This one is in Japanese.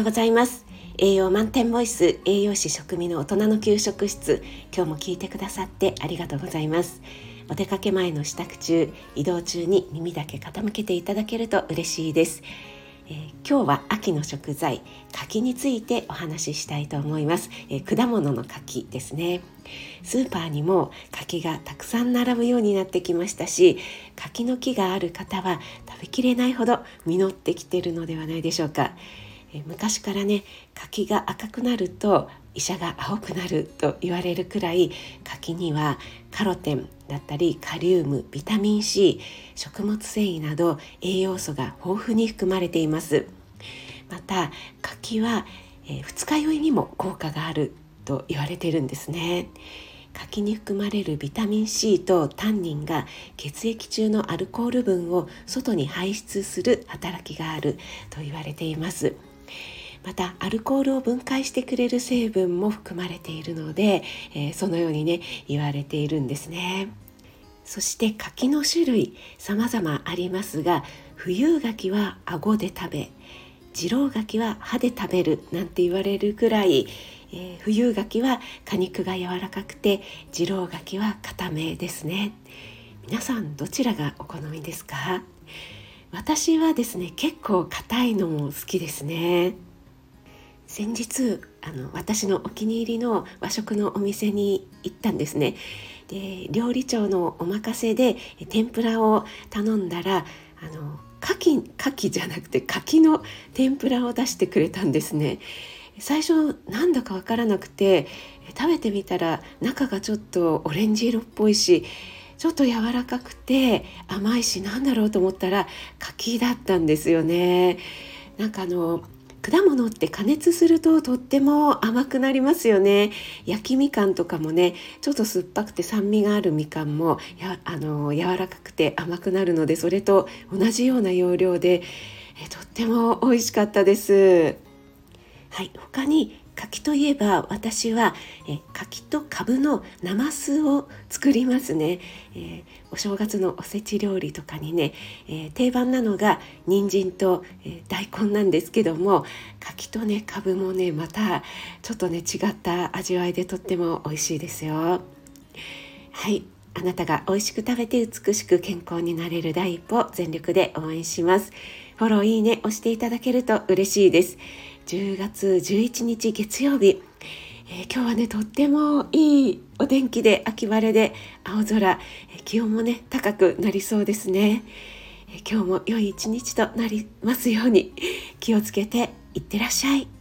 ようございます。栄養満点ボイス栄養士食味の大人の給食室。今日も聞いてくださってありがとうございます。お出かけ前の支度中移動中に耳だけ傾けていただけると嬉しいです。えー、今日は秋の食材柿についてお話ししたいと思います、えー、果物の柿ですね。スーパーにも柿がたくさん並ぶようになってきましたし柿の木がある方は食べきれないほど実ってきてるのではないでしょうか。え昔からね柿が赤くなると医者が青くなると言われるくらい柿にはカロテンだったりカリウムビタミン C 食物繊維など栄養素が豊富に含まれています。また柿は、え、二日酔いにも効果があると言われているんですね。柿に含まれるビタミン C とタンニンが血液中のアルコール分を外に排出する働きがあると言われています。またアルコールを分解してくれる成分も含まれているので、えー、そのようにね言われているんですね。そして柿の種類様々ありますが冬柿は顎で食べ次郎柿は歯で食べるなんて言われるくらい、えー、冬柿は果肉が柔らかくて次郎柿は固めですね。皆さんどちらがお好みですか？私はですね結構硬いのも好きですね。先日あの私のお気に入りの和食のお店に行ったんですね。で料理長のお任せで天ぷらを頼んだらあの牡蠣牡蠣じゃなくて柿の天ぷらを出してくれたんですね。最初なんだかわからなくて食べてみたら中がちょっとオレンジ色っぽいしちょっと柔らかくて甘いしなんだろうと思ったら柿だったんですよね。なんかあの果物って加熱するととっても甘くなりますよね。焼きみかんとかもねちょっと酸っぱくて酸味があるみかんもやあの柔らかくて甘くなるのでそれと同じような要領でえとっても美味しかったです。はい他に柿といえば私はえ柿とカブのなますを作りますね、えー、お正月のおせち料理とかにね、えー、定番なのが人参と、えー、大根なんですけども柿とねカブもねまたちょっとね違った味わいでとっても美味しいですよ。はい。あなたが美味しく食べて美しく健康になれる第一歩全力で応援します。フォローいいね押していただけると嬉しいです。10月11日月曜日、えー、今日はねとってもいいお天気で秋晴れで青空、えー、気温もね高くなりそうですね、えー、今日も良い一日となりますように気をつけていってらっしゃい。